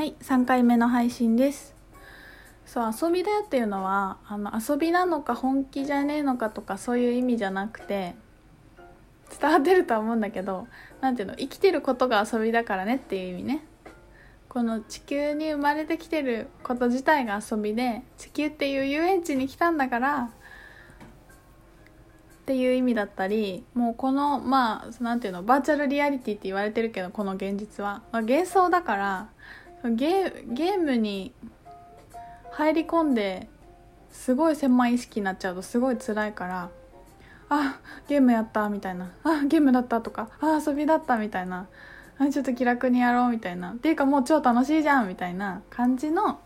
はい3回目の配信です。そう遊びだよっていうのはあの遊びなのか本気じゃねえのかとかそういう意味じゃなくて伝わってるとは思うんだけど何ていうの生きてることが遊びだからねっていう意味ね。この地球に生まれてきてること自体が遊びで地球っていう遊園地に来たんだからっていう意味だったりもうこのまあ何ていうのバーチャルリアリティって言われてるけどこの現実は、まあ、幻想だからゲゲームに入り込んですごい狭い意識になっちゃうとすごい辛いからあゲームやったみたいなあゲームだったとかあ遊びだったみたいなあちょっと気楽にやろうみたいな。っていうかもう超楽しいじゃんみたいな感じの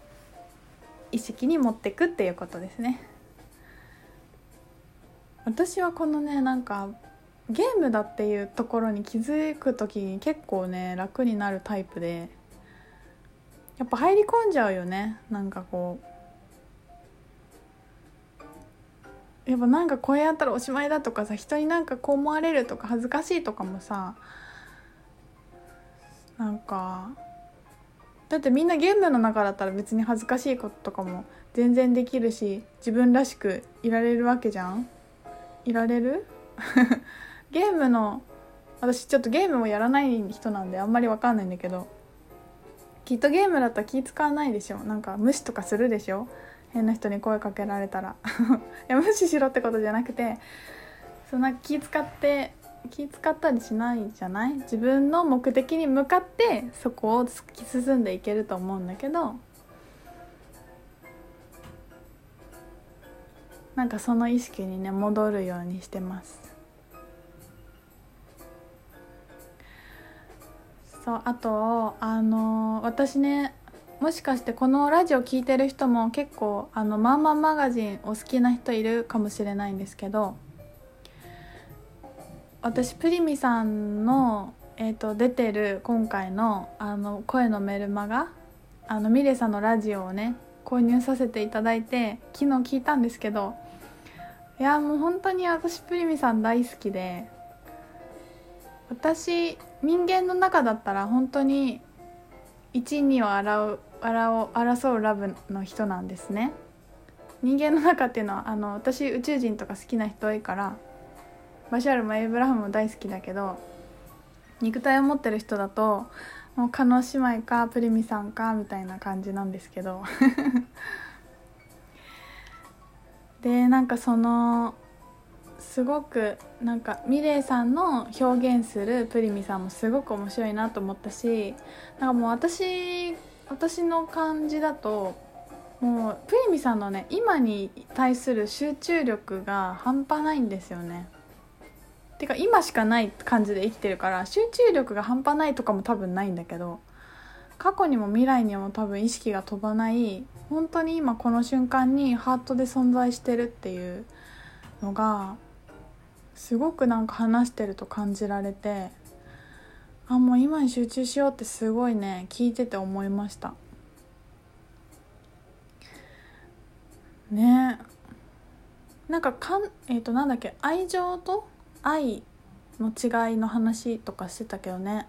意識に持ってくっていうことですね。私はこのねなんかゲームだっていうところに気づく時に結構ね楽になるタイプで。やっぱ入り込んじゃうよね。なんかこう。やっぱなんかこれやったらおしまいだとかさ人になんかこう思われるとか恥ずかしいとかもさなんかだってみんなゲームの中だったら別に恥ずかしいこととかも全然できるし自分らしくいられるわけじゃん。いられる？ゲームの私ちょっとゲームもやらない人なんであんまり分かんないんだけど。きっとゲームだったら気使わないでしょ。なんか無視とかするでしょ。変な人に声かけられたら。いや無視しろってことじゃなくてそんな気使って気使ったりしないじゃない？自分の目的に向かってそこを突き進んでいけると思うんだけど。なんかその意識にね戻るようにしてます。そうあとあの私ねもしかしてこのラジオ聴いてる人も結構あのマンマンマガジンお好きな人いるかもしれないんですけど私プリミさんの、えーと、出てる今回のあの声のメルマガあのミレさんのラジオをね購入させていただいて昨日聞いたんですけどいやもう本当に私プリミさん大好きで私人間の中だったら本当に一二を争う争うラブの人なんですね。人間の中っていうのはあの私宇宙人とか好きな人多いからバシャールもエイブラハムも大好きだけど肉体を持ってる人だともう叶姉妹かプリミさんかみたいな感じなんですけど。でなんかそのすごくなんかミレイさんの表現するプリミさんもすごく面白いなと思ったしなんかもう私私の感じだともうプリミさんのね今に対する集中力が半端ないんですよね。てか今しかない感じで生きてるから集中力が半端ないとかも多分ないんだけど過去にも未来にも多分意識が飛ばない本当に今この瞬間にハートで存在してるっていうのがすごくなんか話してると感じられてあもう今に集中しようってすごいね聞いてて思いました。ね。なんかかんえっ、ー、となんだっけ愛情と愛の違いの話とかしてたけどね。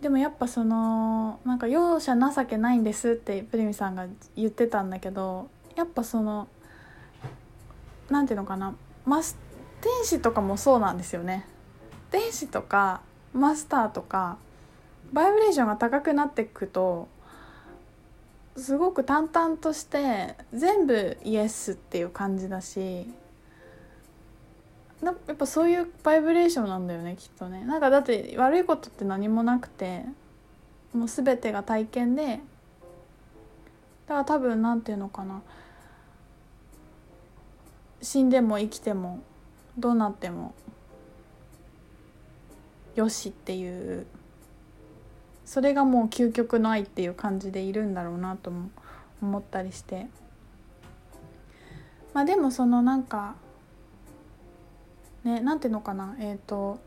でもやっぱそのなんか容赦情けないんですってプリミさんが言ってたんだけどやっぱその何ていうのかなマス天使とかもそうなんですよね。天使とかマスターとかバイブレーションが高くなっていくとすごく淡々として全部イエスっていう感じだしやっぱそういうバイブレーションなんだよねきっとね。なんかだって悪いことって何もなくてもう全てが体験でだから多分何て言うのかな。死んでも生きてもどうなってもよしっていうそれがもう究極の愛っていう感じでいるんだろうなとも思ったりして。まあでもそのなんかねなんていうのかなえっ、ー、と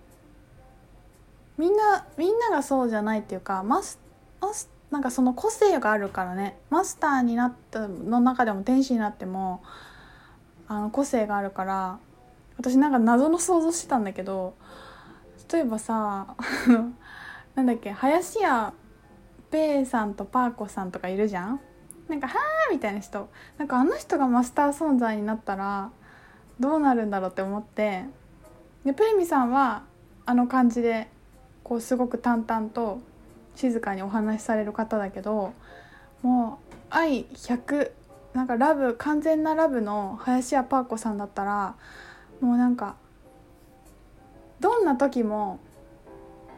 みんなみんながそうじゃないっていうかマスマスなんかその個性があるからねマスターになったの中でも天使になってもあの個性があるから私なんか謎の想像してたんだけど例えばさ なんだっけ林家ペイさんとパーコさんとかいるじゃん？なんか「はあ」みたいな人。なんかあの人がマスター存在になったらどうなるんだろうって思ってでプレミさんはあの感じでこうすごく淡々と静かにお話しされる方だけどもう愛100なんかラブ完全なラブの林家パー子さんだったらもうなんかどんな時も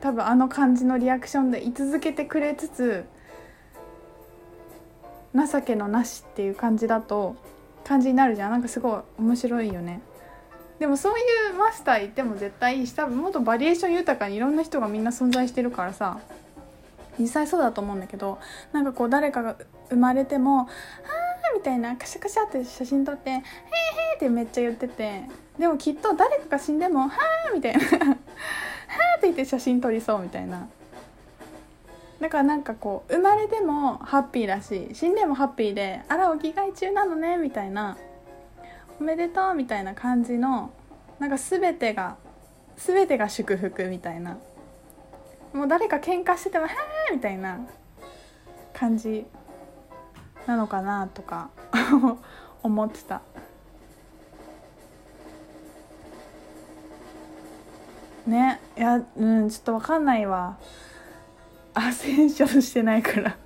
多分あの感じのリアクションで居続けてくれつつ情けのなしっていう感じだと感じになるじゃん。なんかすごい面白いよね。でもそういうマスターいても絶対いいし多分もっとバリエーション豊かにいろんな人がみんな存在してるからさ実際そうだと思うんだけどなんかこう誰かが生まれても「はあ」みたいなカシャカシャって写真撮って「へーへー」ってめっちゃ言っててでもきっと誰かが死んでも「はあ」みたいな「はあ」って言って写真撮りそうみたいな。だからなんかこう生まれてもハッピーだし死んでもハッピーで「あらお着替え中なのね」みたいな「おめでとう」みたいな感じのなんか全てが全てが祝福みたいな。もう誰か喧嘩してても「はあ」みたいな。感じなのかなとか 思ってた。ねいやうんちょっと分かんないわ。アセンションしてないから。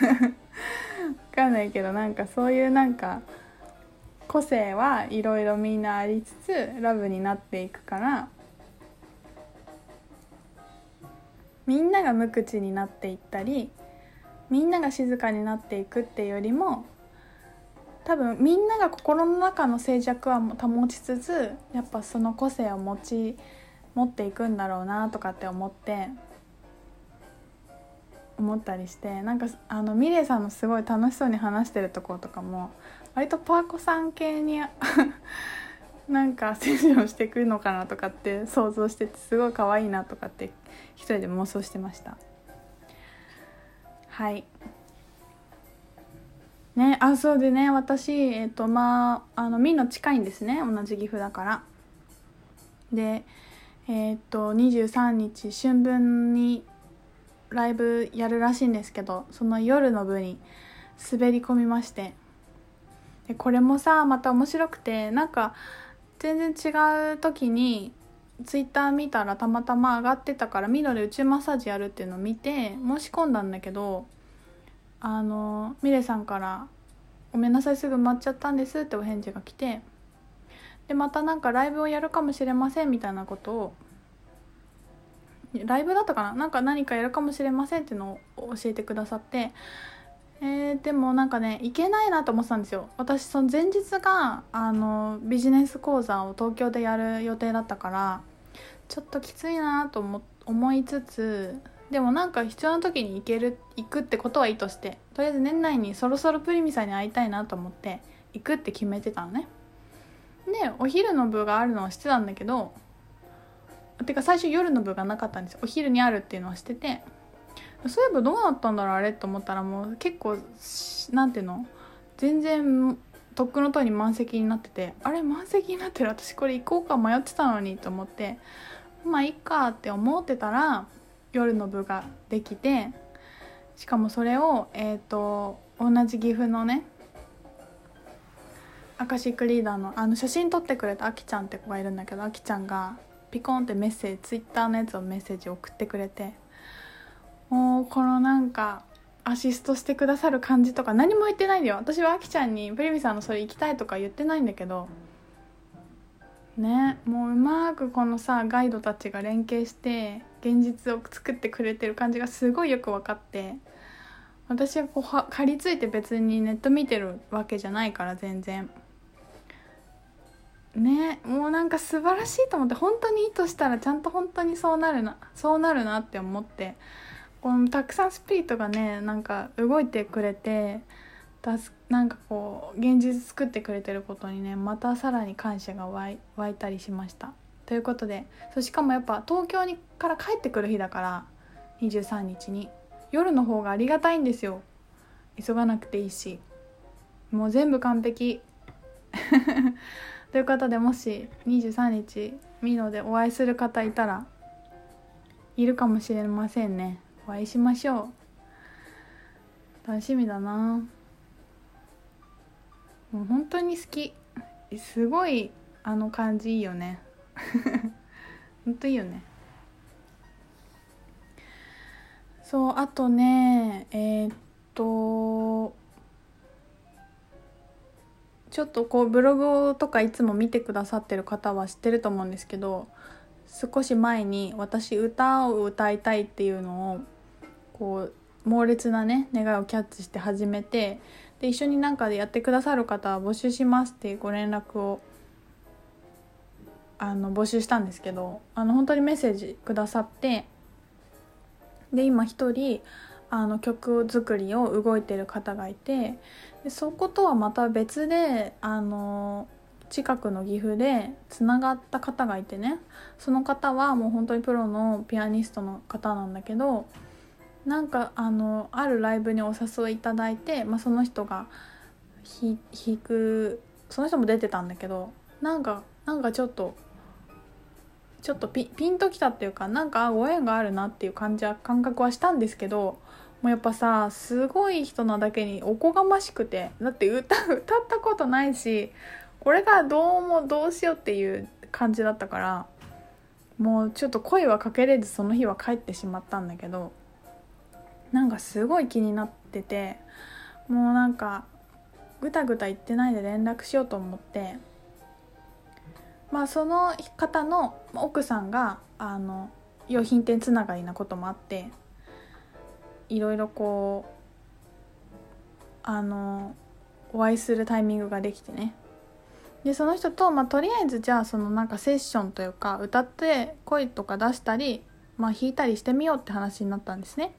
分かんないけどなんかそういうなんか個性はいろいろみんなありつつラブになっていくからみんなが無口になっていったりみんなが静かになっていくっていうよりも多分みんなが心の中の静寂は保ちつつやっぱその個性を持ち持っていくんだろうなとかって思って思ったりしてなんかあのミレイさんのすごい楽しそうに話してるとことかも割とパーコさん系に なんかセッションしてくるのかなとかって想像しててすごい可愛いなとかって一人で妄想してました。はい。ねあそうでね私えっ、ー、とまああのミの近いんですね。同じ岐阜だから。でえっ、と23日春分にライブやるらしいんですけどその夜の部に滑り込みまして。でこれもさまた面白くてなんか全然違う時にツイッター見たらたまたま上がってたからミロで宇宙マッサージやるっていうのを見て申し込んだんだけどあのミレさんから「ごめんなさいすぐ埋まっちゃったんです」ってお返事が来てでまたなんかライブをやるかもしれませんみたいなことをライブだったかな？なんか何かやるかもしれませんっていうのを教えてくださってえー、でもなんかね行けないなと思ってたんですよ。私その前日があのビジネス講座を東京でやる予定だったからちょっときついなと思思いつつでもなんか必要な時に行ける行くってことはいいとしてとりあえず年内にそろそろプリミさんに会いたいなと思って行くって決めてたのね。でお昼の部があるのは知ってたんだけどてか最初夜の部がなかったんですよ。お昼にあるっていうのは知っててそういえばどうなったんだろうあれと思ったらもう結構なんていうの全然とっくのとおり満席になっててあれ満席になってる？私これ行こうか迷ってたのにと思ってまあいっかって思ってたら夜の部ができてしかもそれをえっ、ー、と同じ岐阜のねアカシックリーダーのあの写真撮ってくれたあきちゃんって子がいるんだけどあきちゃんがピコンってメッセージツイッターのやつをメッセージ送ってくれてもうこのなんかアシストしてくださる感じとか何も言ってないんだよ。私はあきちゃんにプリミさんのそれ行きたいとか言ってないんだけどねもううまくこのさガイドたちが連携して現実を作ってくれてる感じがすごいよく分かって私はこうは借りついて別にネット見てるわけじゃないから全然。ねもうなんか素晴らしいと思って本当に意図したらちゃんと本当にそうなるなそうなるなって思ってこのたくさんスピリットがねなんか動いてくれてだなんかこう現実作ってくれてることにねまたさらに感謝が湧い湧いたりしました。ということでそしかもやっぱ東京にから帰ってくる日だから23日に夜の方がありがたいんですよ。急がなくていいしもう全部完璧。ということでもし23日ミノでお会いする方いたらいるかもしれませんね。お会いしましょう。楽しみだな。もう本当に好き。すごいあの感じいいよね。本当いいよね。そうあとねえー、っとちょっとこうブログとかいつも見てくださってる方は知ってると思うんですけど少し前に私歌を歌いたいっていうのをこう猛烈なね願いをキャッチして始めてで一緒になんかでやってくださる方は募集しますっていうご連絡をあの募集したんですけどあの本当にメッセージくださってで今一人あの曲作りを動いてる方がいてでそことはまた別であの近くの岐阜でつながった方がいてねその方はもう本当にプロのピアニストの方なんだけどなんかあのあるライブにお誘いいただいて、まあ、その人が弾くその人も出てたんだけどなんかなんかちょっとちょっとピンときたっていうかなんかご縁があるなっていう感じは感覚はしたんですけどもうやっぱさすごい人なだけにおこがましくてだって歌歌ったことないしこれがどうもどうしようっていう感じだったからもうちょっと声はかけれずその日は帰ってしまったんだけどなんかすごい気になっててもうなんかぐたぐた言ってないで連絡しようと思ってまあその方の奥さんがあの用品店つながりなこともあっていろいろこうあのお会いするタイミングができてね。でその人と、まあ、とりあえずじゃあそのなんかセッションというか歌って声とか出したり、まあ、弾いたりしてみようって話になったんですね。